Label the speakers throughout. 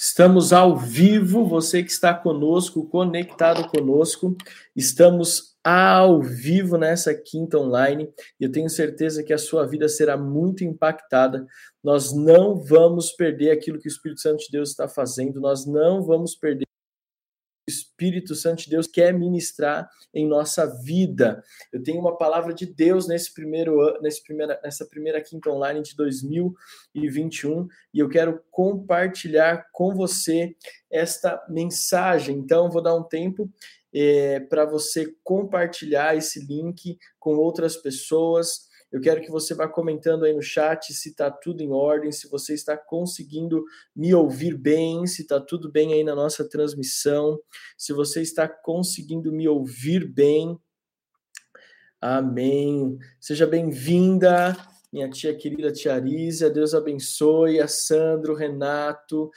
Speaker 1: Estamos ao vivo, você que está conosco, conectado conosco, estamos ao vivo nessa quinta online e eu tenho certeza que a sua vida será muito impactada. Nós não vamos perder aquilo que o Espírito Santo de Deus está fazendo, nós não vamos perder Espírito Santo de Deus quer ministrar em nossa vida. Eu tenho uma palavra de Deus nesse primeiro nesse primeira, nessa primeira quinta online de 2021 e eu quero compartilhar com você esta mensagem. Então, vou dar um tempo é, para você compartilhar esse link com outras pessoas eu quero que você vá comentando aí no chat se está tudo em ordem, se você está conseguindo me ouvir bem, se está tudo bem aí na nossa transmissão, se você está conseguindo me ouvir bem. Amém. Seja bem-vinda, minha tia querida tia Arísia. Deus abençoe. A Sandro, Renato.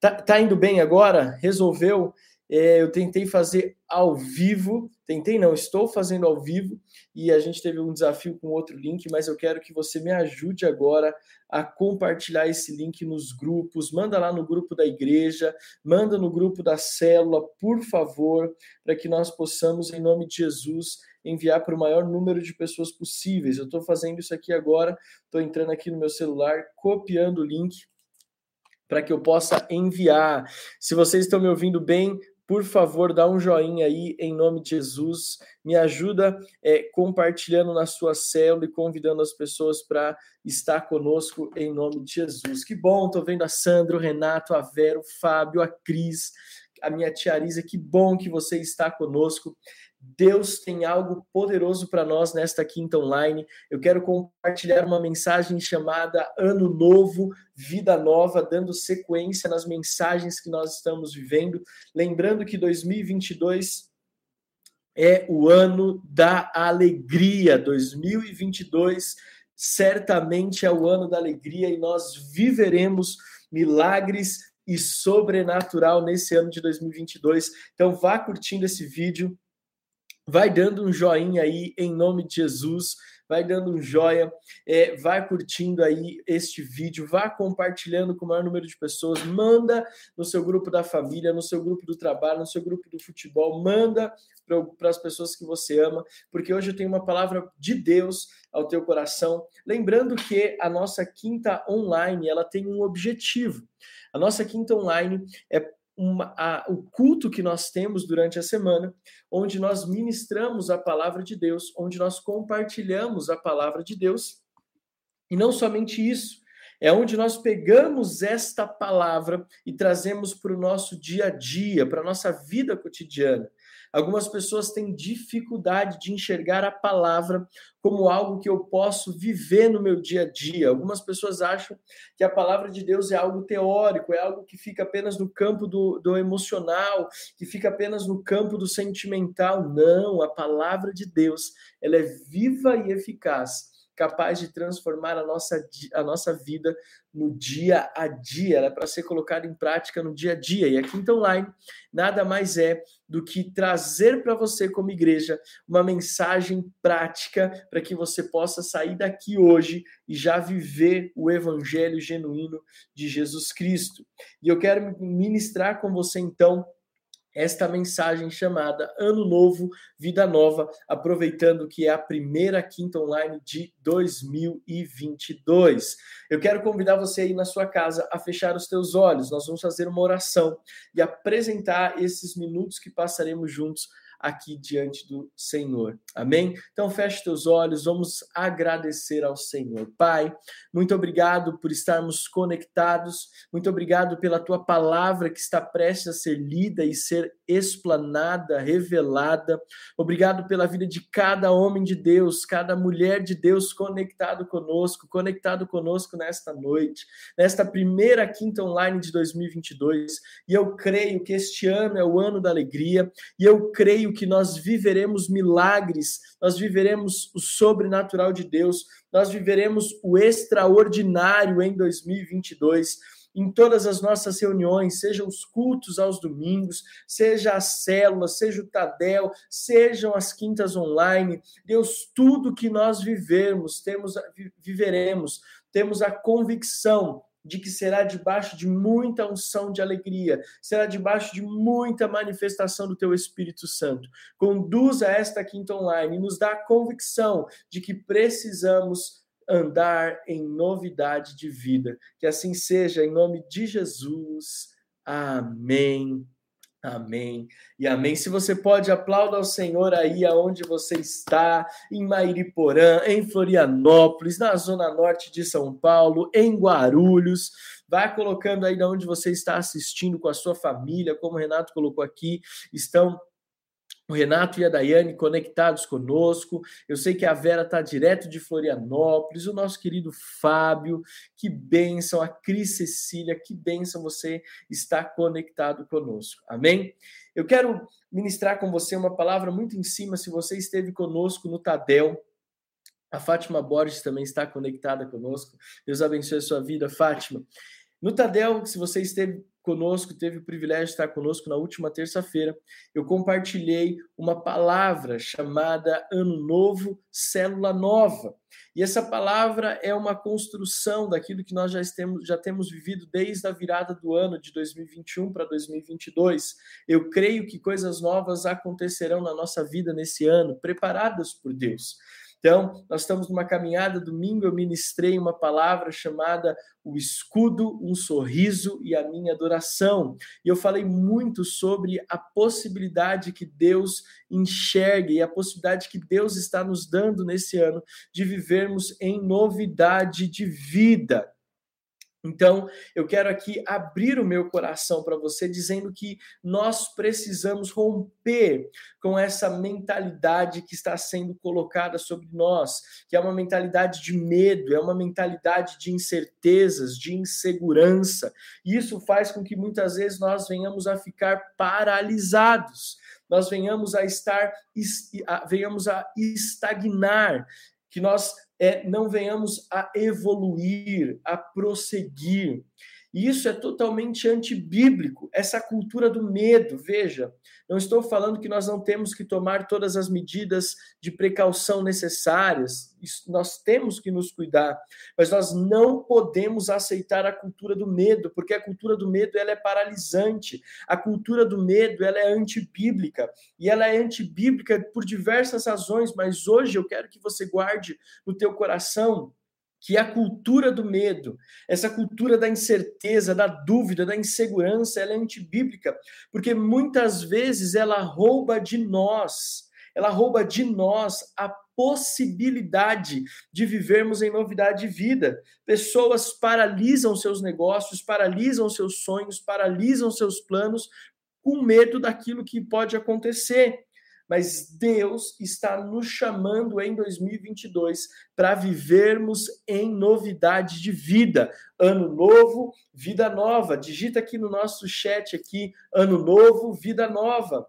Speaker 1: Tá, tá indo bem agora? Resolveu? É, eu tentei fazer ao vivo, tentei não, estou fazendo ao vivo e a gente teve um desafio com outro link, mas eu quero que você me ajude agora a compartilhar esse link nos grupos, manda lá no grupo da igreja, manda no grupo da célula, por favor, para que nós possamos, em nome de Jesus, enviar para o maior número de pessoas possíveis. Eu estou fazendo isso aqui agora, estou entrando aqui no meu celular, copiando o link para que eu possa enviar. Se vocês estão me ouvindo bem, por favor, dá um joinha aí em nome de Jesus. Me ajuda é, compartilhando na sua célula e convidando as pessoas para estar conosco em nome de Jesus. Que bom, tô vendo a Sandro, o Renato, a Vera, o Fábio, a Cris, a minha tia Arisa. Que bom que você está conosco. Deus tem algo poderoso para nós nesta quinta online. Eu quero compartilhar uma mensagem chamada Ano Novo, Vida Nova, dando sequência nas mensagens que nós estamos vivendo. Lembrando que 2022 é o ano da alegria. 2022 certamente é o ano da alegria e nós viveremos milagres e sobrenatural nesse ano de 2022. Então vá curtindo esse vídeo vai dando um joinha aí em nome de Jesus, vai dando um joia, é, vai curtindo aí este vídeo, vá compartilhando com o maior número de pessoas, manda no seu grupo da família, no seu grupo do trabalho, no seu grupo do futebol, manda para as pessoas que você ama, porque hoje eu tenho uma palavra de Deus ao teu coração, lembrando que a nossa quinta online ela tem um objetivo. A nossa quinta online é uma, a, o culto que nós temos durante a semana, onde nós ministramos a palavra de Deus, onde nós compartilhamos a palavra de Deus. E não somente isso, é onde nós pegamos esta palavra e trazemos para o nosso dia a dia, para a nossa vida cotidiana. Algumas pessoas têm dificuldade de enxergar a palavra como algo que eu posso viver no meu dia a dia. Algumas pessoas acham que a palavra de Deus é algo teórico, é algo que fica apenas no campo do, do emocional, que fica apenas no campo do sentimental. Não, a palavra de Deus ela é viva e eficaz capaz de transformar a nossa, a nossa vida no dia a dia, ela é para ser colocada em prática no dia a dia. E a Quinta Online nada mais é do que trazer para você, como igreja, uma mensagem prática para que você possa sair daqui hoje e já viver o evangelho genuíno de Jesus Cristo. E eu quero ministrar com você, então, esta mensagem chamada Ano Novo, Vida Nova, aproveitando que é a primeira quinta online de 2022. Eu quero convidar você aí na sua casa a fechar os teus olhos. Nós vamos fazer uma oração e apresentar esses minutos que passaremos juntos aqui diante do Senhor. Amém? Então feche teus olhos, vamos agradecer ao Senhor. Pai, muito obrigado por estarmos conectados. Muito obrigado pela tua palavra que está prestes a ser lida e ser explanada, revelada. Obrigado pela vida de cada homem de Deus, cada mulher de Deus conectado conosco, conectado conosco nesta noite, nesta primeira quinta online de 2022. E eu creio que este ano é o ano da alegria, e eu creio que nós viveremos milagres, nós viveremos o sobrenatural de Deus, nós viveremos o extraordinário em 2022 em todas as nossas reuniões, sejam os cultos aos domingos, seja a célula, seja o Tadel, sejam as quintas online. Deus, tudo que nós vivemos, temos viveremos, temos a convicção de que será debaixo de muita unção de alegria, será debaixo de muita manifestação do teu Espírito Santo. Conduza esta quinta online e nos dá a convicção de que precisamos andar em novidade de vida. Que assim seja, em nome de Jesus. Amém. Amém e amém. Se você pode, aplauda ao Senhor aí aonde você está, em Mairiporã, em Florianópolis, na zona norte de São Paulo, em Guarulhos. Vai colocando aí de onde você está assistindo com a sua família, como o Renato colocou aqui, estão o Renato e a Daiane conectados conosco. Eu sei que a Vera está direto de Florianópolis, o nosso querido Fábio, que bênção, a Cris Cecília, que bênção você está conectado conosco. Amém? Eu quero ministrar com você uma palavra muito em cima, se você esteve conosco no Tadel. A Fátima Borges também está conectada conosco. Deus abençoe a sua vida, Fátima. No Tadel, se você esteve conosco, teve o privilégio de estar conosco na última terça-feira, eu compartilhei uma palavra chamada Ano Novo, Célula Nova. E essa palavra é uma construção daquilo que nós já temos, já temos vivido desde a virada do ano de 2021 para 2022. Eu creio que coisas novas acontecerão na nossa vida nesse ano, preparadas por Deus. Então, nós estamos numa caminhada. Domingo eu ministrei uma palavra chamada O Escudo, um Sorriso e a Minha Adoração. E eu falei muito sobre a possibilidade que Deus enxerga e a possibilidade que Deus está nos dando nesse ano de vivermos em novidade de vida. Então, eu quero aqui abrir o meu coração para você, dizendo que nós precisamos romper com essa mentalidade que está sendo colocada sobre nós, que é uma mentalidade de medo, é uma mentalidade de incertezas, de insegurança. E isso faz com que muitas vezes nós venhamos a ficar paralisados, nós venhamos a estar, venhamos a estagnar, que nós é, não venhamos a evoluir, a prosseguir. E isso é totalmente antibíblico, essa cultura do medo. Veja, não estou falando que nós não temos que tomar todas as medidas de precaução necessárias, nós temos que nos cuidar, mas nós não podemos aceitar a cultura do medo, porque a cultura do medo ela é paralisante. A cultura do medo ela é antibíblica, e ela é antibíblica por diversas razões, mas hoje eu quero que você guarde no teu coração que a cultura do medo, essa cultura da incerteza, da dúvida, da insegurança, ela é antibíblica, porque muitas vezes ela rouba de nós, ela rouba de nós a possibilidade de vivermos em novidade de vida. Pessoas paralisam seus negócios, paralisam seus sonhos, paralisam seus planos com medo daquilo que pode acontecer mas Deus está nos chamando em 2022 para vivermos em novidade de vida. Ano novo, vida nova. Digita aqui no nosso chat aqui, ano novo, vida nova.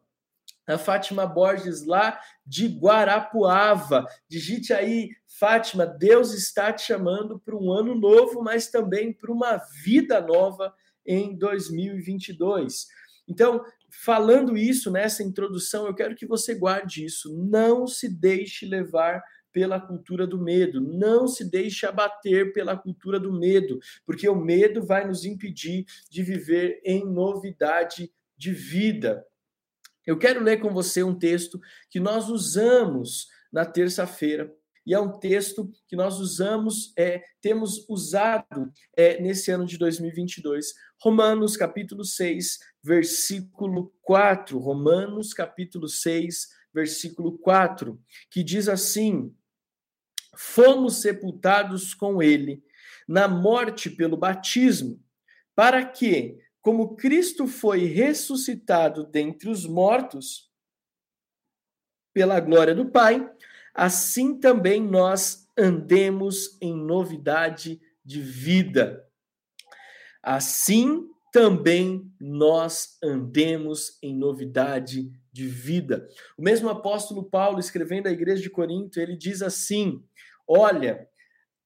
Speaker 1: A Fátima Borges lá de Guarapuava. Digite aí, Fátima, Deus está te chamando para um ano novo, mas também para uma vida nova em 2022. Então, falando isso nessa introdução, eu quero que você guarde isso. Não se deixe levar pela cultura do medo, não se deixe abater pela cultura do medo, porque o medo vai nos impedir de viver em novidade de vida. Eu quero ler com você um texto que nós usamos na terça-feira e é um texto que nós usamos, é, temos usado é, nesse ano de 2022. Romanos capítulo 6, versículo 4. Romanos capítulo 6, versículo 4, que diz assim: Fomos sepultados com ele na morte pelo batismo, para que, como Cristo foi ressuscitado dentre os mortos, pela glória do Pai, assim também nós andemos em novidade de vida. Assim também nós andemos em novidade de vida. O mesmo apóstolo Paulo, escrevendo à igreja de Corinto, ele diz assim: Olha,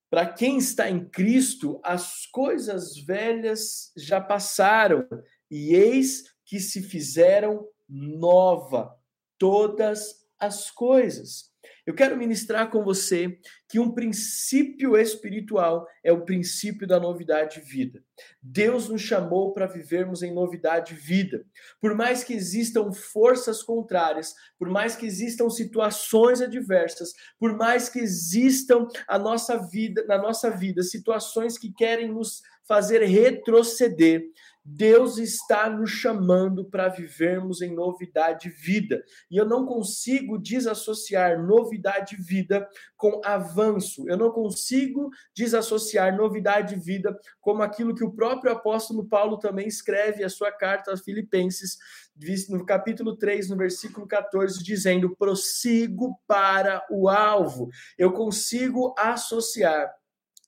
Speaker 1: para quem está em Cristo, as coisas velhas já passaram, e eis que se fizeram nova todas as coisas. Eu quero ministrar com você que um princípio espiritual é o princípio da novidade de vida. Deus nos chamou para vivermos em novidade de vida. Por mais que existam forças contrárias, por mais que existam situações adversas, por mais que existam a nossa vida, na nossa vida, situações que querem nos fazer retroceder, Deus está nos chamando para vivermos em novidade de vida. E eu não consigo desassociar novidade de vida com avanço. Eu não consigo desassociar novidade de vida como aquilo que o próprio apóstolo Paulo também escreve a sua carta aos Filipenses, no capítulo 3, no versículo 14, dizendo: prossigo para o alvo. Eu consigo associar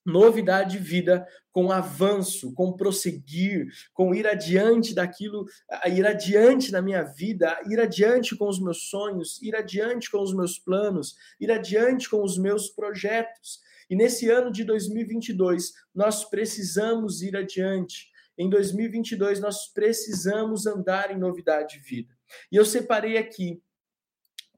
Speaker 1: novidade de vida com avanço, com prosseguir, com ir adiante daquilo, ir adiante na minha vida, ir adiante com os meus sonhos, ir adiante com os meus planos, ir adiante com os meus projetos. E nesse ano de 2022, nós precisamos ir adiante. Em 2022, nós precisamos andar em novidade de vida. E eu separei aqui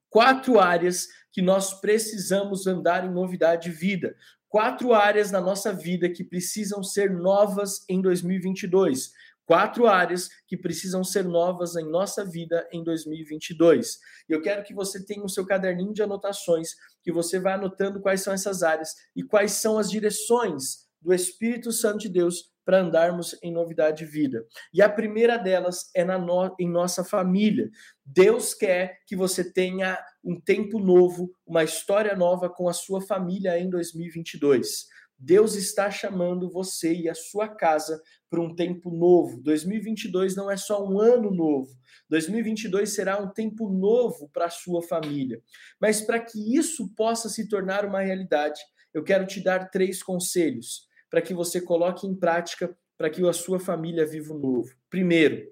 Speaker 1: quatro áreas que nós precisamos andar em novidade de vida quatro áreas na nossa vida que precisam ser novas em 2022. Quatro áreas que precisam ser novas em nossa vida em 2022. E eu quero que você tenha o seu caderninho de anotações, que você vá anotando quais são essas áreas e quais são as direções do Espírito Santo de Deus para andarmos em novidade de vida. E a primeira delas é na no, em nossa família. Deus quer que você tenha um tempo novo, uma história nova com a sua família em 2022. Deus está chamando você e a sua casa para um tempo novo. 2022 não é só um ano novo. 2022 será um tempo novo para a sua família. Mas para que isso possa se tornar uma realidade, eu quero te dar três conselhos para que você coloque em prática para que a sua família viva o novo. Primeiro,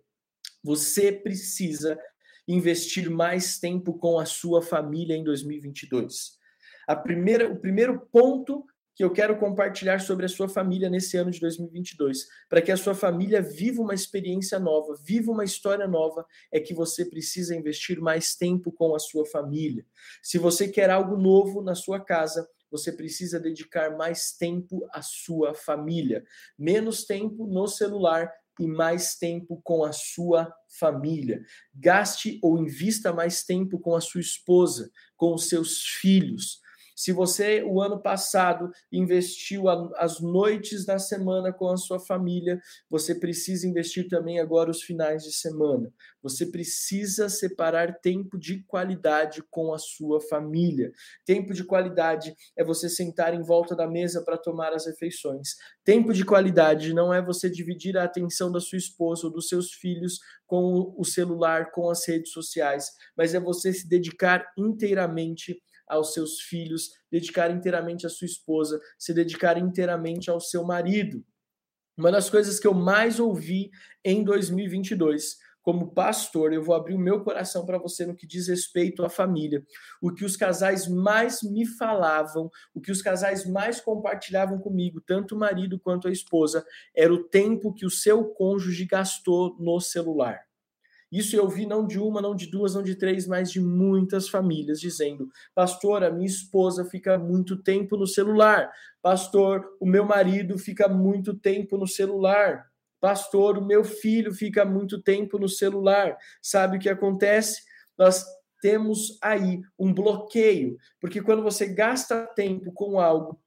Speaker 1: você precisa investir mais tempo com a sua família em 2022. A primeira, o primeiro ponto que eu quero compartilhar sobre a sua família nesse ano de 2022, para que a sua família viva uma experiência nova, viva uma história nova, é que você precisa investir mais tempo com a sua família. Se você quer algo novo na sua casa, você precisa dedicar mais tempo à sua família, menos tempo no celular e mais tempo com a sua família. Gaste ou invista mais tempo com a sua esposa, com os seus filhos. Se você, o ano passado, investiu as noites da semana com a sua família, você precisa investir também agora os finais de semana. Você precisa separar tempo de qualidade com a sua família. Tempo de qualidade é você sentar em volta da mesa para tomar as refeições. Tempo de qualidade não é você dividir a atenção da sua esposa ou dos seus filhos com o celular, com as redes sociais, mas é você se dedicar inteiramente aos seus filhos, dedicar inteiramente à sua esposa, se dedicar inteiramente ao seu marido. Uma das coisas que eu mais ouvi em 2022 como pastor, eu vou abrir o meu coração para você no que diz respeito à família. O que os casais mais me falavam, o que os casais mais compartilhavam comigo, tanto o marido quanto a esposa, era o tempo que o seu cônjuge gastou no celular. Isso eu vi não de uma, não de duas, não de três, mas de muitas famílias dizendo: Pastor, a minha esposa fica muito tempo no celular. Pastor, o meu marido fica muito tempo no celular. Pastor, o meu filho fica muito tempo no celular. Sabe o que acontece? Nós temos aí um bloqueio, porque quando você gasta tempo com algo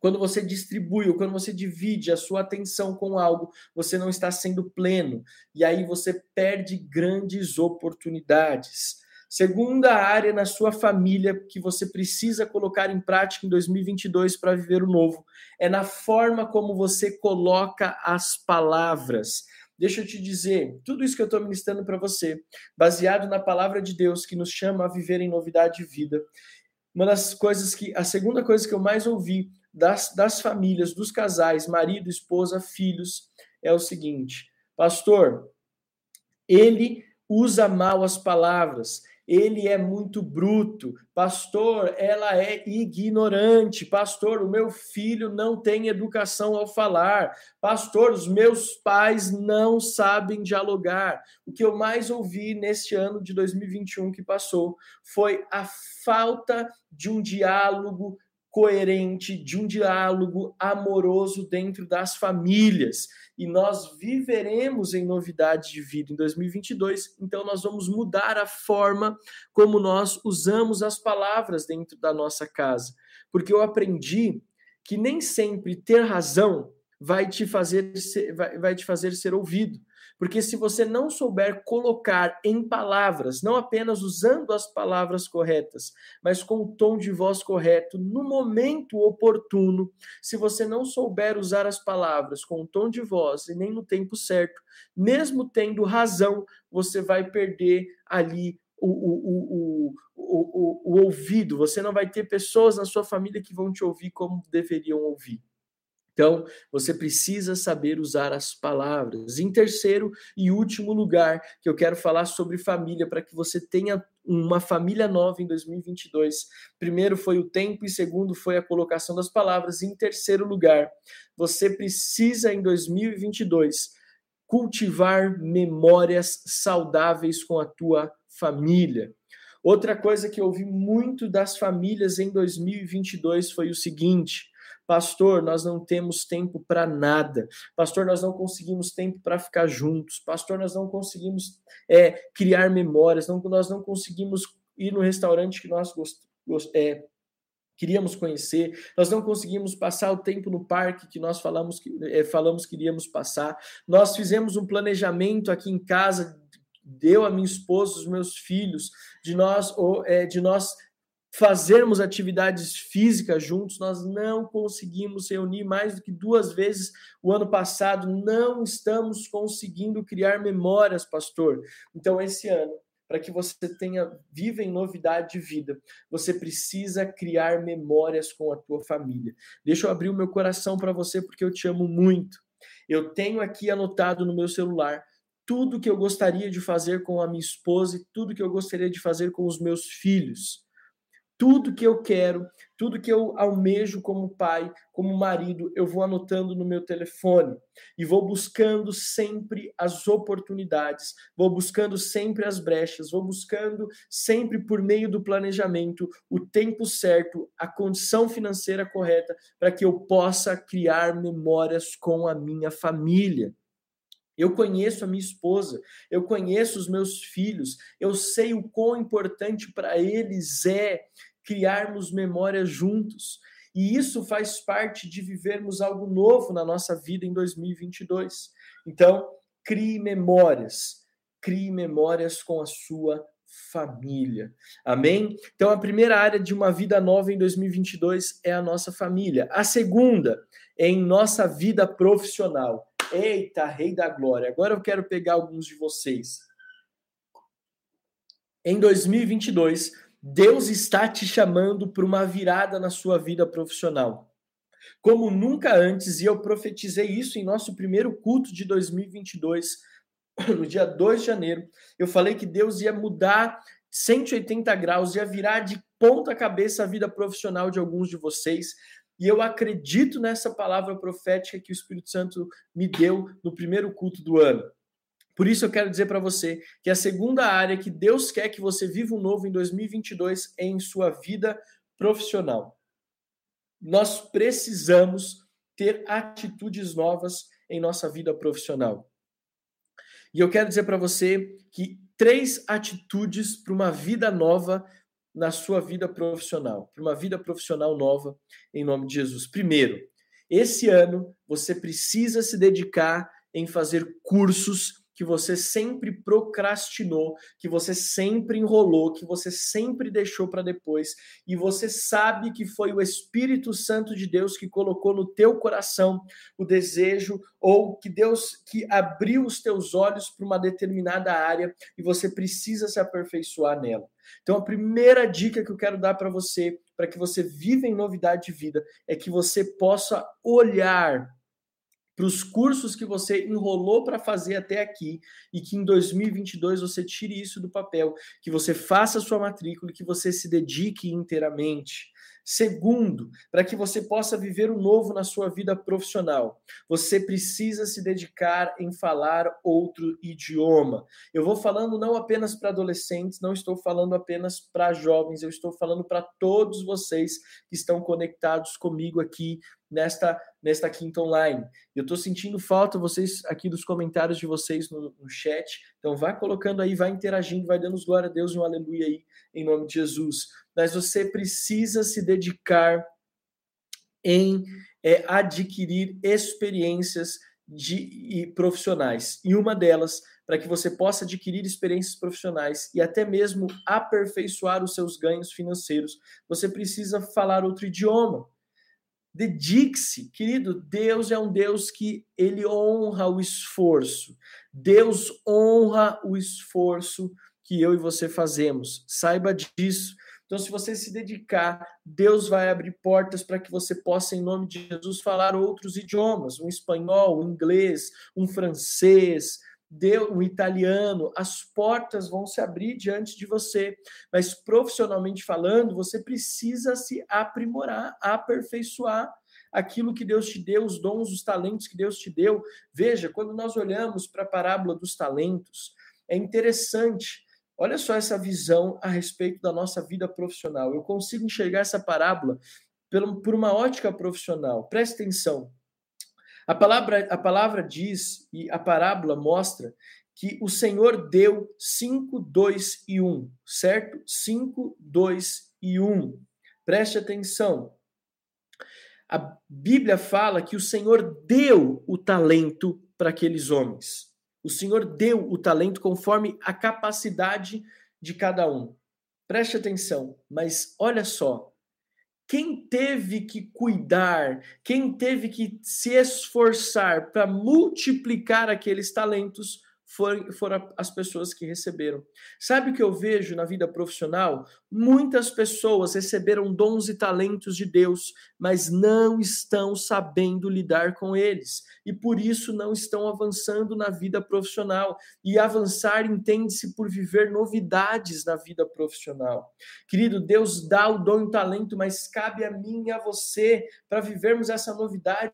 Speaker 1: quando você distribui ou quando você divide a sua atenção com algo, você não está sendo pleno e aí você perde grandes oportunidades. Segunda área na sua família que você precisa colocar em prática em 2022 para viver o novo é na forma como você coloca as palavras. Deixa eu te dizer, tudo isso que eu estou ministrando para você, baseado na palavra de Deus que nos chama a viver em novidade de vida. Uma das coisas que, a segunda coisa que eu mais ouvi das, das famílias, dos casais, marido, esposa, filhos, é o seguinte: Pastor, ele usa mal as palavras, ele é muito bruto. Pastor, ela é ignorante. Pastor, o meu filho não tem educação ao falar. Pastor, os meus pais não sabem dialogar. O que eu mais ouvi neste ano de 2021 que passou foi a falta de um diálogo coerente, de um diálogo amoroso dentro das famílias. E nós viveremos em novidade de vida em 2022, então nós vamos mudar a forma como nós usamos as palavras dentro da nossa casa. Porque eu aprendi que nem sempre ter razão vai te fazer ser, vai, vai te fazer ser ouvido. Porque se você não souber colocar em palavras, não apenas usando as palavras corretas, mas com o tom de voz correto, no momento oportuno, se você não souber usar as palavras com o tom de voz e nem no tempo certo, mesmo tendo razão, você vai perder ali o, o, o, o, ouvido, você não vai ter pessoas na sua família que vão te ouvir como deveriam ouvir. Então, você precisa saber usar as palavras. Em terceiro e último lugar, que eu quero falar sobre família, para que você tenha uma família nova em 2022. Primeiro foi o tempo, e segundo foi a colocação das palavras. Em terceiro lugar, você precisa em 2022 cultivar memórias saudáveis com a tua família. Outra coisa que eu ouvi muito das famílias em 2022 foi o seguinte: Pastor, nós não temos tempo para nada. Pastor, nós não conseguimos tempo para ficar juntos. Pastor, nós não conseguimos é, criar memórias. Não, nós não conseguimos ir no restaurante que nós gost, gost, é, queríamos conhecer. Nós não conseguimos passar o tempo no parque que nós falamos que, é, falamos que iríamos passar. Nós fizemos um planejamento aqui em casa, deu a minha esposa, os meus filhos, de nós, ou, é, de nós fazermos atividades físicas juntos, nós não conseguimos reunir mais do que duas vezes o ano passado, não estamos conseguindo criar memórias, pastor. Então, esse ano, para que você tenha viva em novidade de vida, você precisa criar memórias com a tua família. Deixa eu abrir o meu coração para você porque eu te amo muito. Eu tenho aqui anotado no meu celular tudo que eu gostaria de fazer com a minha esposa e tudo que eu gostaria de fazer com os meus filhos tudo que eu quero, tudo que eu almejo como pai, como marido, eu vou anotando no meu telefone e vou buscando sempre as oportunidades, vou buscando sempre as brechas, vou buscando sempre por meio do planejamento o tempo certo, a condição financeira correta para que eu possa criar memórias com a minha família. Eu conheço a minha esposa, eu conheço os meus filhos, eu sei o quão importante para eles é criarmos memórias juntos. E isso faz parte de vivermos algo novo na nossa vida em 2022. Então, crie memórias, crie memórias com a sua família. Amém? Então, a primeira área de uma vida nova em 2022 é a nossa família. A segunda é em nossa vida profissional. Eita, Rei da Glória. Agora eu quero pegar alguns de vocês. Em 2022, Deus está te chamando para uma virada na sua vida profissional. Como nunca antes, e eu profetizei isso em nosso primeiro culto de 2022, no dia 2 de janeiro, eu falei que Deus ia mudar 180 graus, ia virar de ponta cabeça a vida profissional de alguns de vocês. E eu acredito nessa palavra profética que o Espírito Santo me deu no primeiro culto do ano. Por isso eu quero dizer para você que a segunda área que Deus quer que você viva um novo em 2022 é em sua vida profissional. Nós precisamos ter atitudes novas em nossa vida profissional. E eu quero dizer para você que três atitudes para uma vida nova na sua vida profissional, para uma vida profissional nova, em nome de Jesus. Primeiro, esse ano você precisa se dedicar em fazer cursos que você sempre procrastinou, que você sempre enrolou, que você sempre deixou para depois, e você sabe que foi o Espírito Santo de Deus que colocou no teu coração o desejo ou que Deus que abriu os teus olhos para uma determinada área e você precisa se aperfeiçoar nela. Então a primeira dica que eu quero dar para você, para que você viva em novidade de vida, é que você possa olhar para os cursos que você enrolou para fazer até aqui e que em 2022 você tire isso do papel, que você faça a sua matrícula e que você se dedique inteiramente. Segundo, para que você possa viver o novo na sua vida profissional, você precisa se dedicar em falar outro idioma. Eu vou falando não apenas para adolescentes, não estou falando apenas para jovens, eu estou falando para todos vocês que estão conectados comigo aqui nesta nesta quinta online. Eu estou sentindo falta vocês aqui dos comentários de vocês no, no, chat. Então vai colocando aí, vai interagindo, vai dando glória a Deus e um aleluia aí em nome de Jesus mas você precisa se dedicar em é, adquirir experiências de, e profissionais. E uma delas, para que você possa adquirir experiências profissionais e até mesmo aperfeiçoar os seus ganhos financeiros, você precisa falar outro idioma. Dedique-se, querido. Deus é um Deus que ele honra o esforço. Deus honra o esforço que eu e você fazemos. Saiba disso. Então, se você se dedicar, Deus vai abrir portas para que você possa, em nome de Jesus, falar outros idiomas, um espanhol, um inglês, um francês, um italiano. As portas vão se abrir diante de você, mas profissionalmente falando, você precisa se aprimorar, aperfeiçoar aquilo que Deus te deu, os dons, os talentos que Deus te deu. Veja, quando nós olhamos para a parábola dos talentos, é interessante Olha só essa visão a respeito da nossa vida profissional. Eu consigo enxergar essa parábola por uma ótica profissional. Preste atenção. A palavra, a palavra diz e a parábola mostra que o Senhor deu 5, 2 e 1, certo? 5, 2 e 1. Preste atenção. A Bíblia fala que o Senhor deu o talento para aqueles homens. O Senhor deu o talento conforme a capacidade de cada um. Preste atenção, mas olha só. Quem teve que cuidar, quem teve que se esforçar para multiplicar aqueles talentos foram, foram as pessoas que receberam. Sabe o que eu vejo na vida profissional? Muitas pessoas receberam dons e talentos de Deus, mas não estão sabendo lidar com eles. E por isso não estão avançando na vida profissional. E avançar entende-se por viver novidades na vida profissional. Querido, Deus dá o dom e o talento, mas cabe a mim e a você para vivermos essa novidade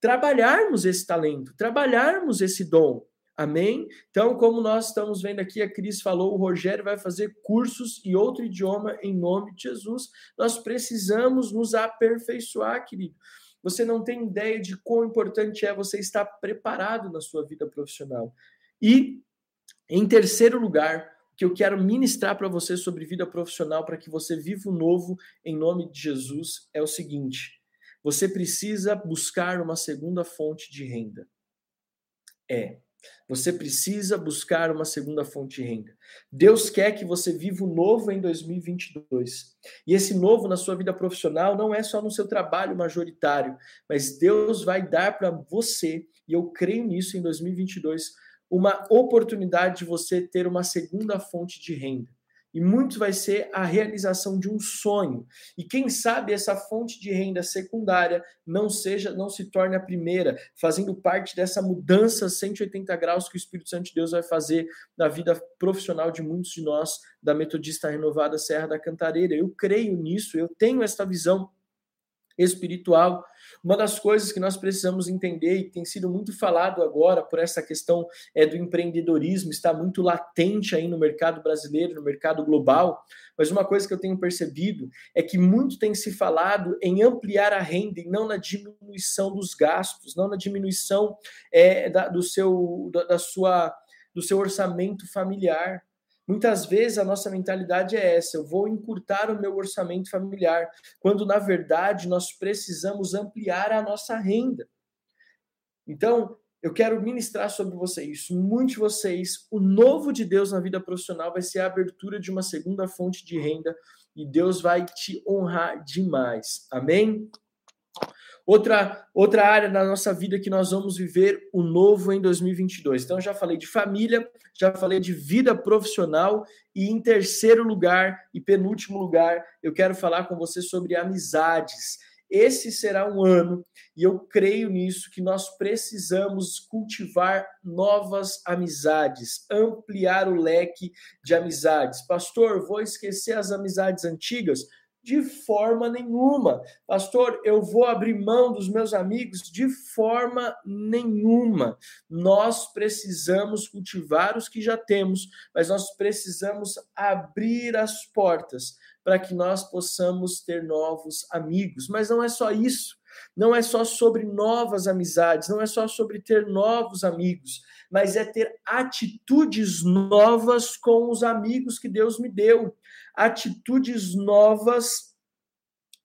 Speaker 1: trabalharmos esse talento, trabalharmos esse dom. Amém? Então, como nós estamos vendo aqui, a Cris falou, o Rogério vai fazer cursos e outro idioma em nome de Jesus. Nós precisamos nos aperfeiçoar, querido. Você não tem ideia de quão importante é você estar preparado na sua vida profissional. E, em terceiro lugar, que eu quero ministrar para você sobre vida profissional, para que você viva o novo em nome de Jesus, é o seguinte: você precisa buscar uma segunda fonte de renda. É, você precisa buscar uma segunda fonte de renda. Deus quer que você viva o novo em 2022. E esse novo na sua vida profissional não é só no seu trabalho majoritário, mas Deus vai dar para você, e eu creio nisso em 2022, uma oportunidade de você ter uma segunda fonte de renda e muito vai ser a realização de um sonho. E quem sabe essa fonte de renda secundária não seja, não se torne a primeira, fazendo parte dessa mudança 180 graus que o Espírito Santo de Deus vai fazer na vida profissional de muitos de nós da Metodista Renovada Serra da Cantareira. Eu creio nisso, eu tenho esta visão espiritual. Uma das coisas que nós precisamos entender e tem sido muito falado agora por essa questão é do empreendedorismo, está muito latente aí no mercado brasileiro, no mercado global. Mas uma coisa que eu tenho percebido é que muito tem se falado em ampliar a renda e não na diminuição dos gastos, não na diminuição é, da, do seu da, da sua do seu orçamento familiar. Muitas vezes a nossa mentalidade é essa: eu vou encurtar o meu orçamento familiar, quando na verdade nós precisamos ampliar a nossa renda. Então, eu quero ministrar sobre vocês, muitos de vocês, o novo de Deus na vida profissional vai ser a abertura de uma segunda fonte de renda e Deus vai te honrar demais. Amém? Outra, outra área da nossa vida que nós vamos viver o novo em 2022. Então, já falei de família, já falei de vida profissional e em terceiro lugar e penúltimo lugar, eu quero falar com você sobre amizades. esse será um ano, e eu creio nisso, que nós precisamos cultivar novas amizades, ampliar o leque de amizades. Pastor, vou esquecer as amizades antigas? De forma nenhuma. Pastor, eu vou abrir mão dos meus amigos? De forma nenhuma. Nós precisamos cultivar os que já temos, mas nós precisamos abrir as portas para que nós possamos ter novos amigos. Mas não é só isso. Não é só sobre novas amizades, não é só sobre ter novos amigos, mas é ter atitudes novas com os amigos que Deus me deu, atitudes novas,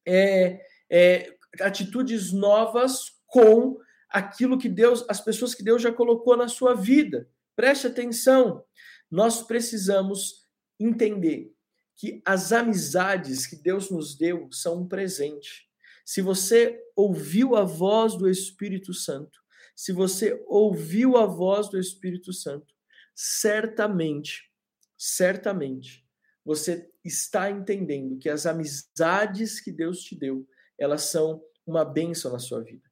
Speaker 1: é, é, atitudes novas com aquilo que Deus, as pessoas que Deus já colocou na sua vida. Preste atenção, nós precisamos entender que as amizades que Deus nos deu são um presente. Se você ouviu a voz do Espírito Santo, se você ouviu a voz do Espírito Santo, certamente, certamente, você está entendendo que as amizades que Deus te deu, elas são uma bênção na sua vida.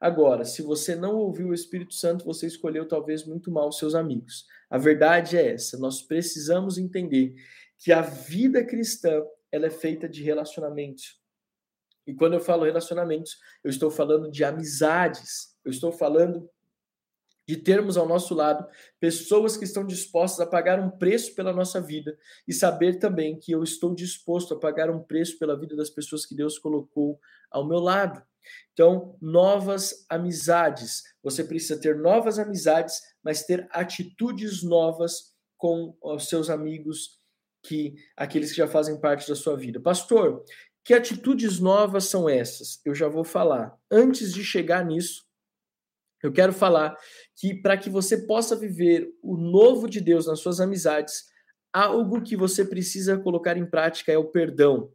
Speaker 1: Agora, se você não ouviu o Espírito Santo, você escolheu talvez muito mal os seus amigos. A verdade é essa, nós precisamos entender que a vida cristã ela é feita de relacionamentos. E quando eu falo relacionamentos, eu estou falando de amizades. Eu estou falando de termos ao nosso lado pessoas que estão dispostas a pagar um preço pela nossa vida e saber também que eu estou disposto a pagar um preço pela vida das pessoas que Deus colocou ao meu lado. Então, novas amizades. Você precisa ter novas amizades, mas ter atitudes novas com os seus amigos que aqueles que já fazem parte da sua vida. Pastor, que atitudes novas são essas? Eu já vou falar. Antes de chegar nisso, eu quero falar que para que você possa viver o novo de Deus nas suas amizades, algo que você precisa colocar em prática é o perdão.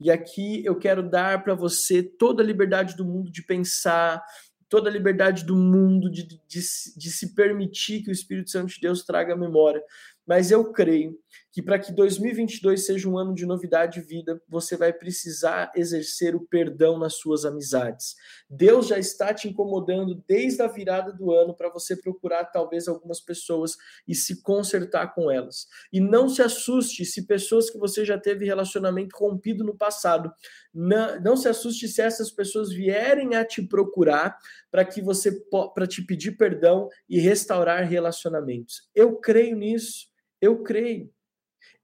Speaker 1: E aqui eu quero dar para você toda a liberdade do mundo de pensar, toda a liberdade do mundo de, de, de, se permitir que o Espírito Santo de Deus traga a memória. Mas eu creio que para que 2022 seja um ano de novidade de vida, você vai precisar exercer o perdão nas suas amizades. Deus já está te incomodando desde a virada do ano para você procurar talvez algumas pessoas e se consertar com elas. E não se assuste se pessoas que você já teve relacionamento rompido no passado, não, não se assuste se essas pessoas vierem a te procurar para que você para te pedir perdão e restaurar relacionamentos. Eu creio nisso. Eu creio.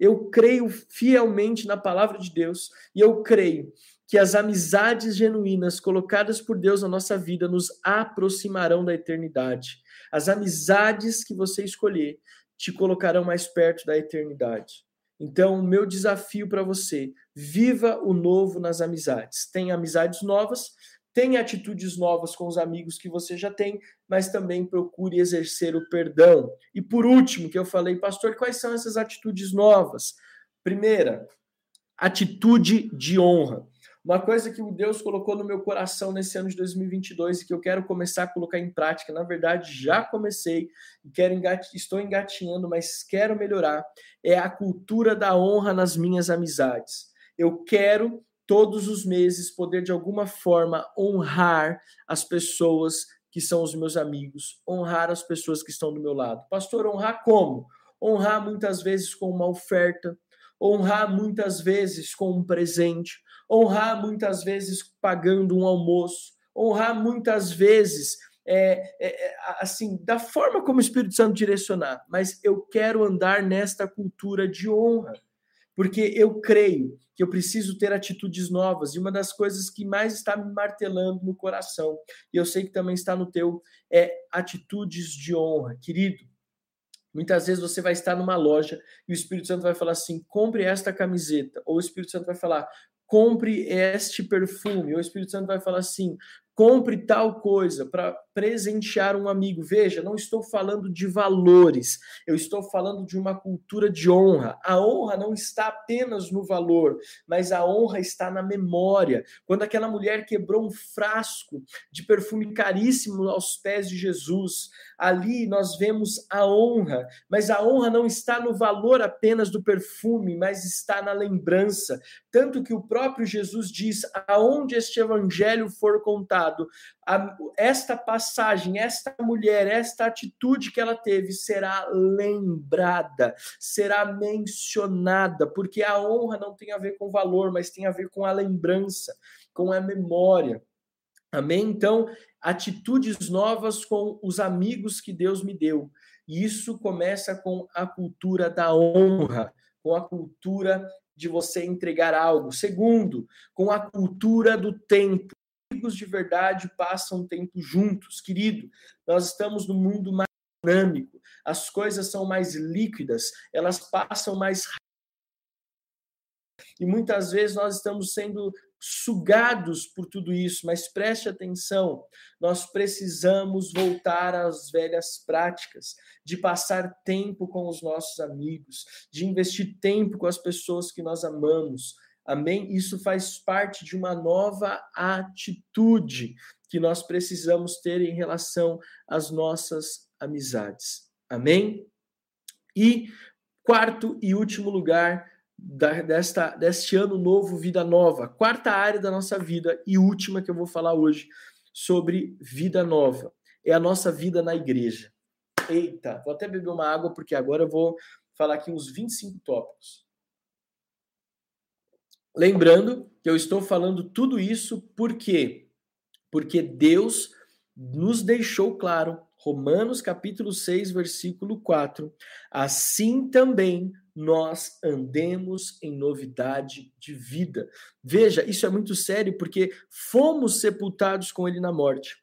Speaker 1: Eu creio fielmente na palavra de Deus e eu creio que as amizades genuínas colocadas por Deus na nossa vida nos aproximarão da eternidade. As amizades que você escolher te colocarão mais perto da eternidade. Então, o meu desafio para você, viva o novo nas amizades. Tenha amizades novas, Tenha atitudes novas com os amigos que você já tem, mas também procure exercer o perdão. E por último, que eu falei, pastor, quais são essas atitudes novas? Primeira, atitude de honra. Uma coisa que Deus colocou no meu coração nesse ano de 2022 e que eu quero começar a colocar em prática, na verdade já comecei quero engati estou engatinhando, mas quero melhorar, é a cultura da honra nas minhas amizades. Eu quero todos os meses poder de alguma forma honrar as pessoas que são os meus amigos, honrar as pessoas que estão do meu lado. Pastor, honrar como? Honrar muitas vezes com uma oferta, honrar muitas vezes com um presente, honrar muitas vezes pagando um almoço, honrar muitas vezes é, é, é assim, da forma como o Espírito Santo direcionar, mas eu quero andar nesta cultura de honra porque eu creio que eu preciso ter atitudes novas. E uma das coisas que mais está me martelando no coração, e eu sei que também está no teu, é atitudes de honra. Querido, muitas vezes você vai estar numa loja e o Espírito Santo vai falar assim: compre esta camiseta. Ou o Espírito Santo vai falar: compre este perfume. Ou o Espírito Santo vai falar assim: compre tal coisa para presentear um amigo. Veja, não estou falando de valores, eu estou falando de uma cultura de honra. A honra não está apenas no valor, mas a honra está na memória. Quando aquela mulher quebrou um frasco de perfume caríssimo aos pés de Jesus, ali nós vemos a honra, mas a honra não está no valor apenas do perfume, mas está na lembrança. Tanto que o próprio Jesus diz: aonde este evangelho for contado, esta passagem, esta mulher, esta atitude que ela teve será lembrada, será mencionada, porque a honra não tem a ver com valor, mas tem a ver com a lembrança, com a memória. Amém? Então, atitudes novas com os amigos que Deus me deu. E isso começa com a cultura da honra, com a cultura de você entregar algo. Segundo, com a cultura do tempo. Amigos de verdade passam tempo juntos, querido. Nós estamos no mundo mais dinâmico, as coisas são mais líquidas, elas passam mais e muitas vezes nós estamos sendo sugados por tudo isso, mas preste atenção, nós precisamos voltar às velhas práticas, de passar tempo com os nossos amigos, de investir tempo com as pessoas que nós amamos. Amém? Isso faz parte de uma nova atitude que nós precisamos ter em relação às nossas amizades. Amém? E quarto e último lugar, da, desta, deste ano novo, vida nova. Quarta área da nossa vida e última que eu vou falar hoje sobre vida nova. É a nossa vida na igreja. Eita, vou até beber uma água porque agora eu vou falar aqui uns 25 tópicos. Lembrando que eu estou falando tudo isso por quê? Porque Deus nos deixou claro, Romanos capítulo 6, versículo 4, assim também nós andemos em novidade de vida. Veja, isso é muito sério porque fomos sepultados com ele na morte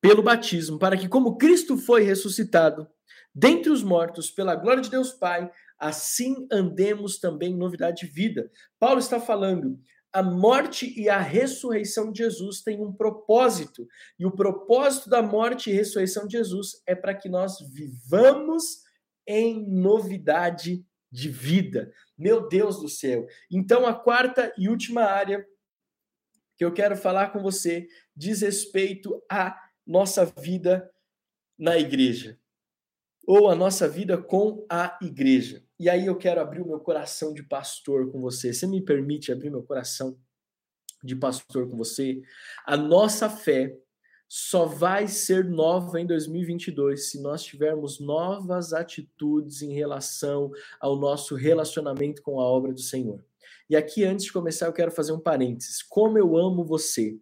Speaker 1: pelo batismo, para que como Cristo foi ressuscitado dentre os mortos pela glória de Deus Pai, assim andemos também em novidade de vida. Paulo está falando a morte e a ressurreição de Jesus têm um propósito. E o propósito da morte e ressurreição de Jesus é para que nós vivamos em novidade de vida. Meu Deus do céu. Então, a quarta e última área que eu quero falar com você diz respeito à nossa vida na igreja, ou a nossa vida com a igreja. E aí eu quero abrir o meu coração de pastor com você. Você me permite abrir meu coração de pastor com você? A nossa fé só vai ser nova em 2022 se nós tivermos novas atitudes em relação ao nosso relacionamento com a obra do Senhor. E aqui, antes de começar, eu quero fazer um parênteses. Como eu amo você!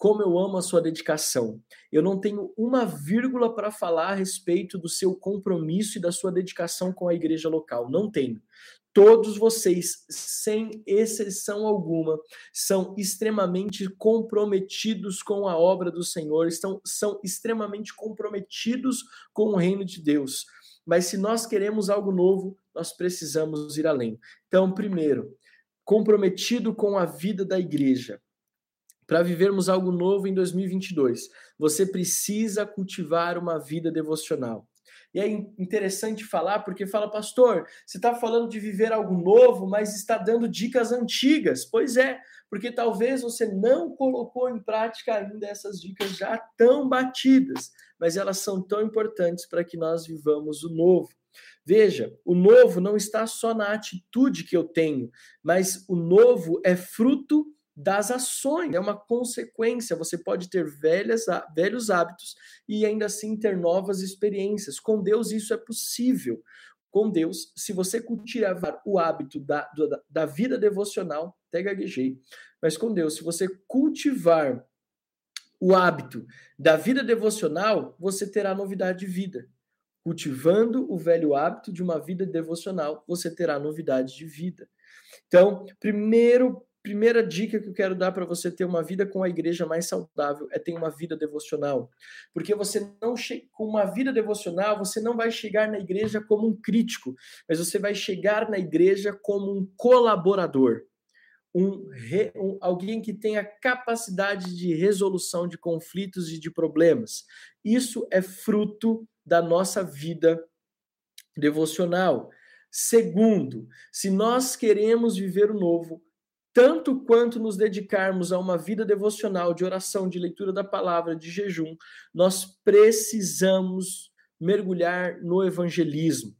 Speaker 1: Como eu amo a sua dedicação. Eu não tenho uma vírgula para falar a respeito do seu compromisso e da sua dedicação com a igreja local. Não tenho. Todos vocês, sem exceção alguma, são extremamente comprometidos com a obra do Senhor, estão, são extremamente comprometidos com o reino de Deus. Mas se nós queremos algo novo, nós precisamos ir além. Então, primeiro, comprometido com a vida da igreja. Para vivermos algo novo em 2022, você precisa cultivar uma vida devocional. E é interessante falar, porque fala, pastor, você está falando de viver algo novo, mas está dando dicas antigas. Pois é, porque talvez você não colocou em prática ainda essas dicas já tão batidas, mas elas são tão importantes para que nós vivamos o novo. Veja, o novo não está só na atitude que eu tenho, mas o novo é fruto das ações, é uma consequência. Você pode ter velhas, velhos hábitos e ainda assim ter novas experiências. Com Deus, isso é possível. Com Deus, se você cultivar o hábito da, da, da vida devocional, até gaguejei, mas com Deus, se você cultivar o hábito da vida devocional, você terá novidade de vida. Cultivando o velho hábito de uma vida devocional, você terá novidade de vida. Então, primeiro primeira dica que eu quero dar para você ter uma vida com a igreja mais saudável é ter uma vida devocional. Porque você não com uma vida devocional, você não vai chegar na igreja como um crítico, mas você vai chegar na igreja como um colaborador. um, um, alguém que tenha capacidade de resolução de conflitos e de problemas. Isso é fruto da nossa vida devocional. Segundo, se nós queremos viver o novo, tanto quanto nos dedicarmos a uma vida devocional de oração, de leitura da palavra, de jejum, nós precisamos mergulhar no evangelismo.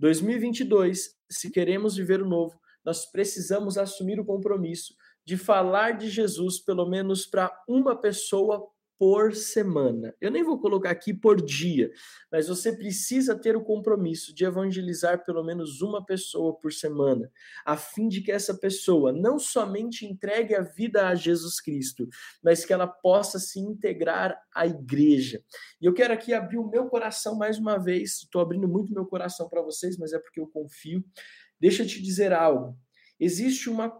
Speaker 1: 2022, se queremos viver o novo, nós precisamos assumir o compromisso de falar de Jesus pelo menos para uma pessoa por semana. Eu nem vou colocar aqui por dia, mas você precisa ter o compromisso de evangelizar pelo menos uma pessoa por semana, a fim de que essa pessoa não somente entregue a vida a Jesus Cristo, mas que ela possa se integrar à igreja. E eu quero aqui abrir o meu coração mais uma vez, estou abrindo muito meu coração para vocês, mas é porque eu confio. Deixa eu te dizer algo. Existe uma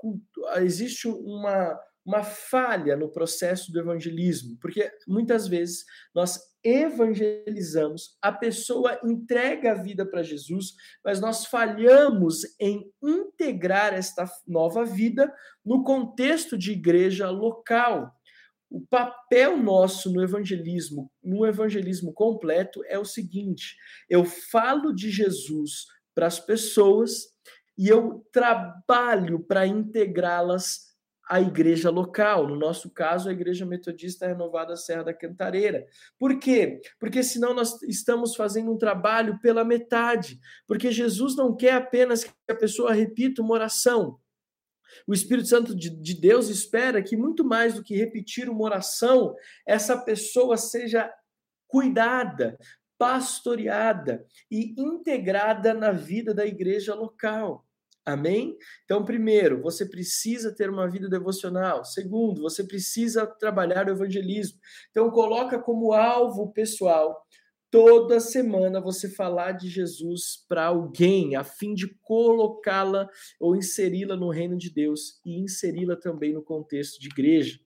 Speaker 1: existe uma uma falha no processo do evangelismo, porque muitas vezes nós evangelizamos, a pessoa entrega a vida para Jesus, mas nós falhamos em integrar esta nova vida no contexto de igreja local. O papel nosso no evangelismo, no evangelismo completo, é o seguinte: eu falo de Jesus para as pessoas e eu trabalho para integrá-las a igreja local, no nosso caso, a Igreja Metodista Renovada Serra da Cantareira. Por quê? Porque senão nós estamos fazendo um trabalho pela metade, porque Jesus não quer apenas que a pessoa repita uma oração. O Espírito Santo de, de Deus espera que, muito mais do que repetir uma oração, essa pessoa seja cuidada, pastoreada e integrada na vida da igreja local. Amém? Então, primeiro, você precisa ter uma vida devocional. Segundo, você precisa trabalhar o evangelismo. Então, coloca como alvo pessoal toda semana você falar de Jesus para alguém, a fim de colocá-la ou inseri-la no reino de Deus e inseri-la também no contexto de igreja.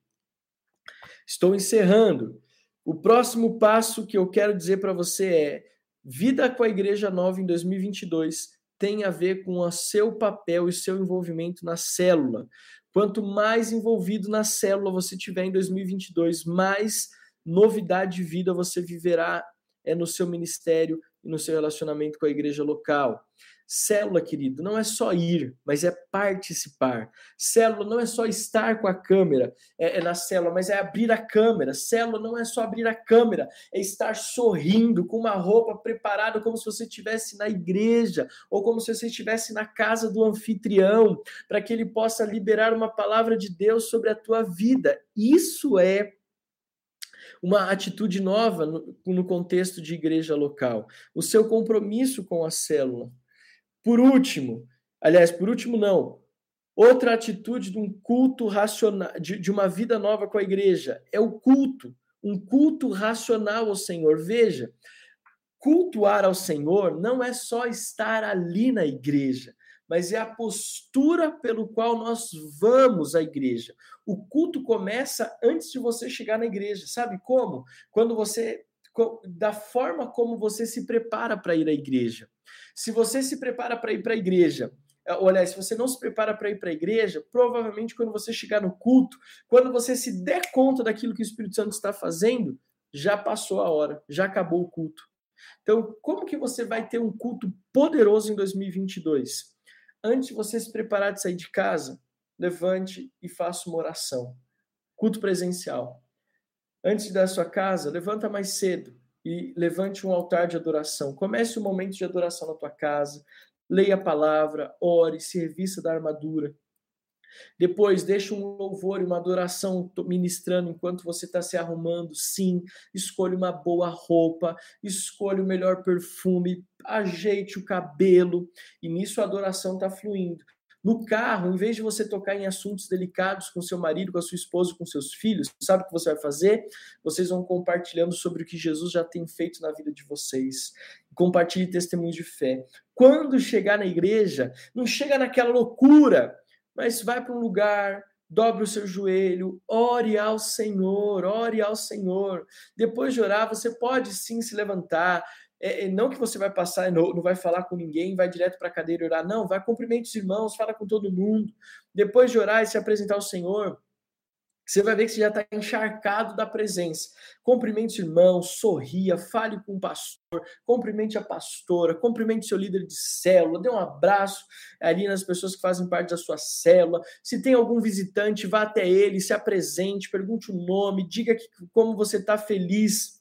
Speaker 1: Estou encerrando. O próximo passo que eu quero dizer para você é: vida com a Igreja Nova em 2022 tem a ver com o seu papel e seu envolvimento na célula. Quanto mais envolvido na célula você tiver em 2022, mais novidade de vida você viverá é no seu ministério e no seu relacionamento com a igreja local. Célula, querido, não é só ir, mas é participar. Célula não é só estar com a câmera é, é, na célula, mas é abrir a câmera. Célula não é só abrir a câmera, é estar sorrindo com uma roupa preparada como se você estivesse na igreja ou como se você estivesse na casa do anfitrião, para que ele possa liberar uma palavra de Deus sobre a tua vida. Isso é uma atitude nova no, no contexto de igreja local. O seu compromisso com a célula por último, aliás, por último não, outra atitude de um culto racional, de, de uma vida nova com a igreja, é o culto, um culto racional ao Senhor. Veja, cultuar ao Senhor não é só estar ali na igreja, mas é a postura pelo qual nós vamos à igreja. O culto começa antes de você chegar na igreja. Sabe como? Quando você da forma como você se prepara para ir à igreja. Se você se prepara para ir para a igreja, é, olha, se você não se prepara para ir para a igreja, provavelmente quando você chegar no culto, quando você se der conta daquilo que o Espírito Santo está fazendo, já passou a hora, já acabou o culto. Então, como que você vai ter um culto poderoso em 2022? Antes de você se preparar de sair de casa, levante e faça uma oração. Culto presencial. Antes da sua casa, levanta mais cedo e levante um altar de adoração. Comece um momento de adoração na tua casa. Leia a palavra, ore, serviço da armadura. Depois, deixa um louvor e uma adoração ministrando enquanto você está se arrumando. Sim, escolha uma boa roupa, escolha o melhor perfume, ajeite o cabelo, e nisso a adoração está fluindo. No carro, em vez de você tocar em assuntos delicados com seu marido, com a sua esposa, com seus filhos, sabe o que você vai fazer? Vocês vão compartilhando sobre o que Jesus já tem feito na vida de vocês. Compartilhe testemunhos de fé. Quando chegar na igreja, não chega naquela loucura, mas vai para um lugar, dobre o seu joelho, ore ao Senhor, ore ao Senhor. Depois de orar, você pode sim se levantar, é, é, não que você vai passar, não, não vai falar com ninguém, vai direto para a cadeira e orar. Não, vai cumprimentar os irmãos, fala com todo mundo. Depois de orar e se apresentar ao Senhor, você vai ver que você já está encharcado da presença. Cumprimente o irmão, sorria, fale com o pastor, cumprimente a pastora, cumprimente seu líder de célula, dê um abraço ali nas pessoas que fazem parte da sua célula. Se tem algum visitante, vá até ele, se apresente, pergunte o nome, diga que, como você está feliz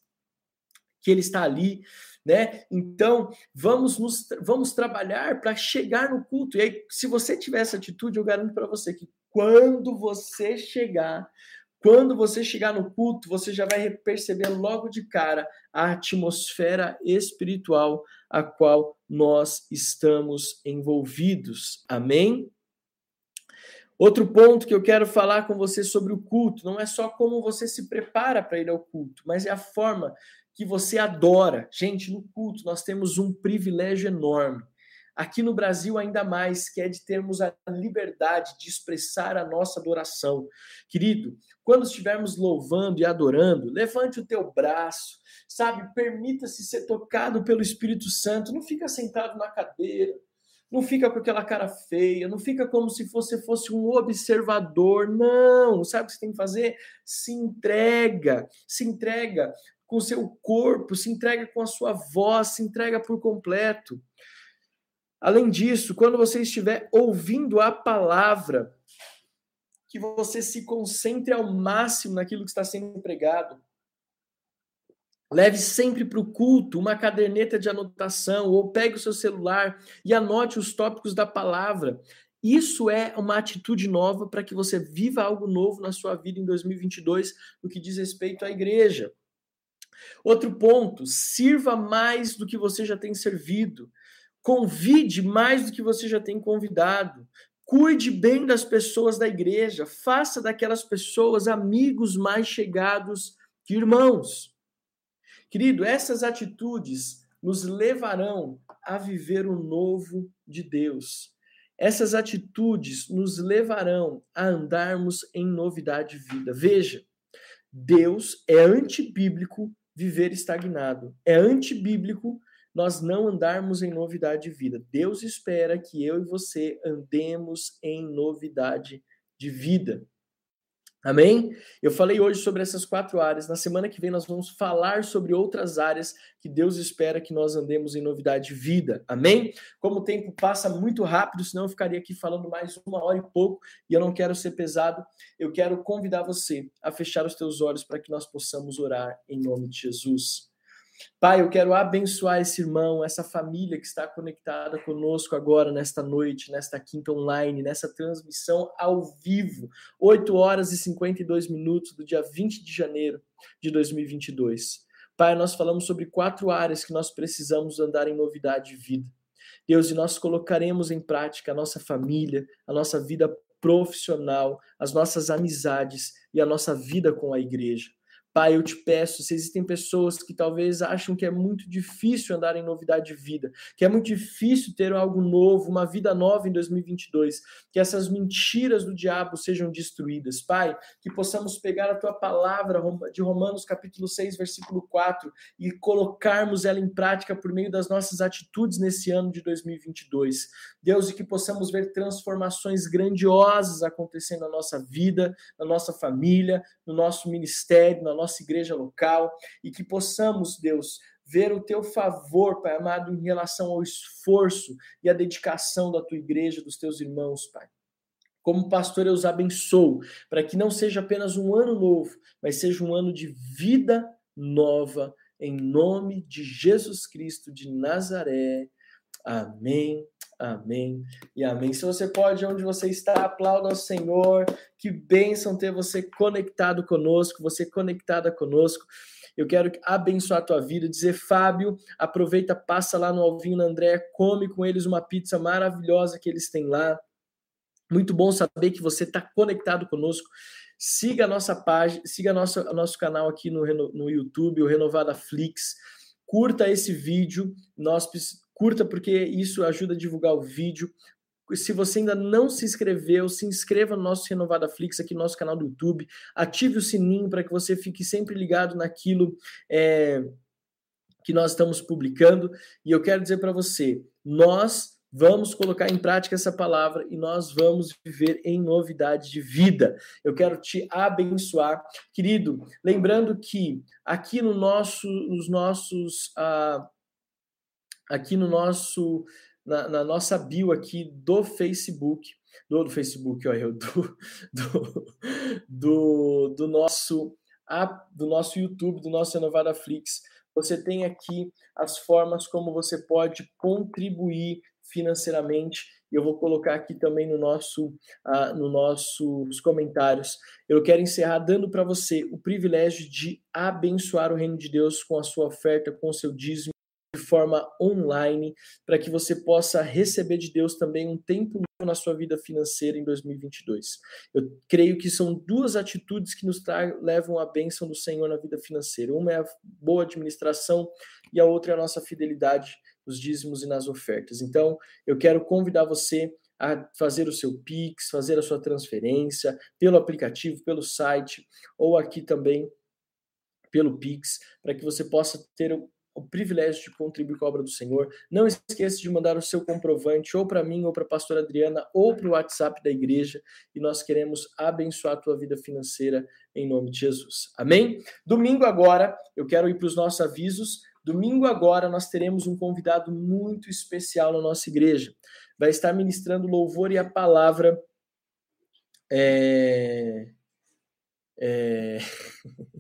Speaker 1: que ele está ali. Né? Então, vamos nos, vamos trabalhar para chegar no culto. E aí, se você tiver essa atitude, eu garanto para você que quando você chegar, quando você chegar no culto, você já vai perceber logo de cara a atmosfera espiritual a qual nós estamos envolvidos. Amém? Outro ponto que eu quero falar com você sobre o culto não é só como você se prepara para ir ao culto, mas é a forma que você adora. Gente, no culto nós temos um privilégio enorme aqui no Brasil ainda mais, que é de termos a liberdade de expressar a nossa adoração. Querido, quando estivermos louvando e adorando, levante o teu braço, sabe? Permita-se ser tocado pelo Espírito Santo, não fica sentado na cadeira, não fica com aquela cara feia, não fica como se você fosse um observador, não. Sabe o que você tem que fazer? Se entrega, se entrega com o seu corpo, se entrega com a sua voz, se entrega por completo. Além disso, quando você estiver ouvindo a palavra, que você se concentre ao máximo naquilo que está sendo pregado. Leve sempre para o culto uma caderneta de anotação ou pegue o seu celular e anote os tópicos da palavra. Isso é uma atitude nova para que você viva algo novo na sua vida em 2022 no que diz respeito à igreja. Outro ponto, sirva mais do que você já tem servido. Convide mais do que você já tem convidado. Cuide bem das pessoas da igreja. Faça daquelas pessoas amigos mais chegados que irmãos. Querido, essas atitudes nos levarão a viver o novo de Deus. Essas atitudes nos levarão a andarmos em novidade de vida. Veja, Deus é antibíblico viver estagnado. É antibíblico nós não andarmos em novidade de vida. Deus espera que eu e você andemos em novidade de vida. Amém? Eu falei hoje sobre essas quatro áreas. Na semana que vem nós vamos falar sobre outras áreas que Deus espera que nós andemos em novidade de vida. Amém? Como o tempo passa muito rápido, senão eu ficaria aqui falando mais uma hora e pouco e eu não quero ser pesado. Eu quero convidar você a fechar os teus olhos para que nós possamos orar em nome de Jesus. Pai, eu quero abençoar esse irmão, essa família que está conectada conosco agora, nesta noite, nesta quinta online, nessa transmissão ao vivo, 8 horas e 52 minutos do dia 20 de janeiro de 2022. Pai, nós falamos sobre quatro áreas que nós precisamos andar em novidade de vida. Deus, e nós colocaremos em prática a nossa família, a nossa vida profissional, as nossas amizades e a nossa vida com a igreja. Pai, eu te peço, se existem pessoas que talvez acham que é muito difícil andar em novidade de vida, que é muito difícil ter algo novo, uma vida nova em 2022, que essas mentiras do diabo sejam destruídas. Pai, que possamos pegar a tua palavra de Romanos capítulo 6, versículo 4 e colocarmos ela em prática por meio das nossas atitudes nesse ano de 2022. Deus, e que possamos ver transformações grandiosas acontecendo na nossa vida, na nossa família, no nosso ministério, na nossa nossa igreja local e que possamos, Deus, ver o teu favor, Pai amado, em relação ao esforço e à dedicação da tua igreja, dos teus irmãos, Pai. Como pastor, eu os abençoo, para que não seja apenas um ano novo, mas seja um ano de vida nova, em nome de Jesus Cristo de Nazaré. Amém Amém e amém. Se você pode, onde você está, aplauda ao Senhor. Que bênção ter você conectado conosco, você conectada conosco. Eu quero abençoar a tua vida, dizer, Fábio, aproveita, passa lá no Alvinho André, come com eles uma pizza maravilhosa que eles têm lá. Muito bom saber que você está conectado conosco. Siga a nossa página, siga nosso, nosso canal aqui no, no YouTube, o Renovada Flix. Curta esse vídeo. Nós curta porque isso ajuda a divulgar o vídeo. Se você ainda não se inscreveu, se inscreva no nosso Renovada Flix aqui no nosso canal do YouTube, ative o sininho para que você fique sempre ligado naquilo é, que nós estamos publicando. E eu quero dizer para você, nós vamos colocar em prática essa palavra e nós vamos viver em novidade de vida. Eu quero te abençoar, querido. Lembrando que aqui no nosso, nos nossos, ah, aqui no nosso, na, na, nossa bio aqui do Facebook, do, do Facebook, do, do, do, do nosso do nosso YouTube, do nosso Renovada Flix, você tem aqui as formas como você pode contribuir financeiramente. Eu vou colocar aqui também no nosso, uh, no nossos comentários. Eu quero encerrar dando para você o privilégio de abençoar o reino de Deus com a sua oferta, com o seu dízimo de forma online, para que você possa receber de Deus também um tempo na sua vida financeira em 2022. Eu creio que são duas atitudes que nos levam à bênção do Senhor na vida financeira. Uma é a boa administração e a outra é a nossa fidelidade nos dízimos e nas ofertas. Então, eu quero convidar você a fazer o seu Pix, fazer a sua transferência pelo aplicativo, pelo site ou aqui também pelo Pix, para que você possa ter o privilégio de contribuir com a obra do Senhor. Não esqueça de mandar o seu comprovante ou para mim, ou para a pastora Adriana, ou para o WhatsApp da igreja, e nós queremos abençoar a tua vida financeira em nome de Jesus. Amém? Domingo agora, eu quero ir para os nossos avisos. Domingo agora nós teremos um convidado muito especial na nossa igreja. Vai estar ministrando louvor e a palavra. É... É...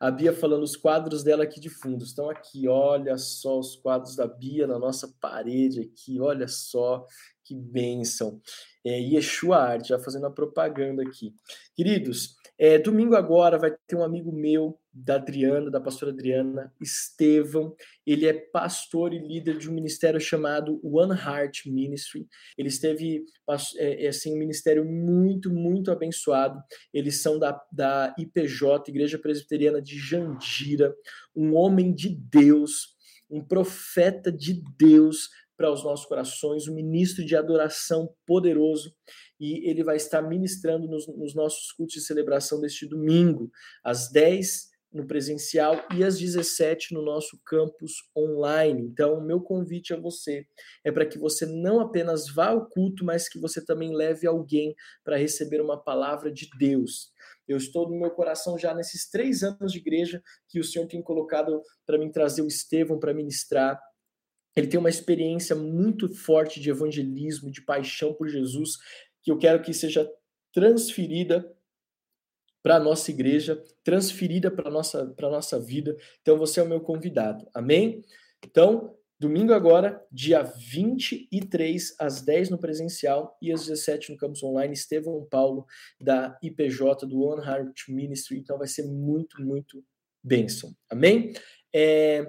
Speaker 1: A Bia falando os quadros dela aqui de fundo. Estão aqui, olha só os quadros da Bia na nossa parede aqui, olha só que bênção. É, Yeshua Arte, já fazendo a propaganda aqui. Queridos, é, domingo agora vai ter um amigo meu, da Adriana, da pastora Adriana, Estevão. Ele é pastor e líder de um ministério chamado One Heart Ministry. Ele esteve, é, é, assim, um ministério muito, muito abençoado. Eles são da, da IPJ, Igreja Presbiteriana de Jandira, um homem de Deus, um profeta de Deus para os nossos corações, um ministro de adoração poderoso e ele vai estar ministrando nos, nos nossos cultos de celebração deste domingo, às 10 no presencial e às 17 no nosso campus online. Então, o meu convite a você é para que você não apenas vá ao culto, mas que você também leve alguém para receber uma palavra de Deus. Eu estou no meu coração já nesses três anos de igreja que o Senhor tem colocado para mim trazer o Estevão para ministrar. Ele tem uma experiência muito forte de evangelismo, de paixão por Jesus, que eu quero que seja transferida para a nossa igreja, transferida para a nossa, nossa vida. Então, você é o meu convidado. Amém? Então, domingo agora, dia 23, às 10 no presencial e às 17 no campus online, Estevão Paulo, da IPJ, do One Heart Ministry. Então, vai ser muito, muito bênção. Amém? É,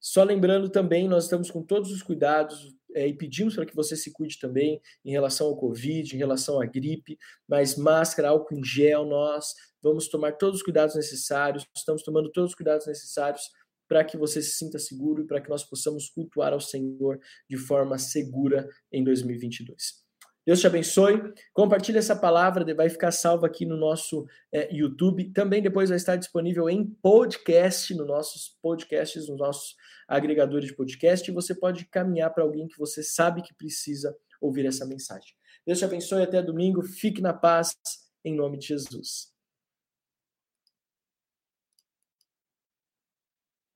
Speaker 1: só lembrando também, nós estamos com todos os cuidados, é, e pedimos para que você se cuide também em relação ao Covid, em relação à gripe, mas máscara, álcool em gel, nós vamos tomar todos os cuidados necessários, estamos tomando todos os cuidados necessários para que você se sinta seguro e para que nós possamos cultuar ao Senhor de forma segura em 2022. Deus te abençoe. Compartilhe essa palavra, vai ficar salva aqui no nosso é, YouTube. Também depois vai estar disponível em podcast, nos nossos podcasts, nos nossos agregadores de podcast. E você pode caminhar para alguém que você sabe que precisa ouvir essa mensagem. Deus te abençoe. Até domingo. Fique na paz, em nome de Jesus.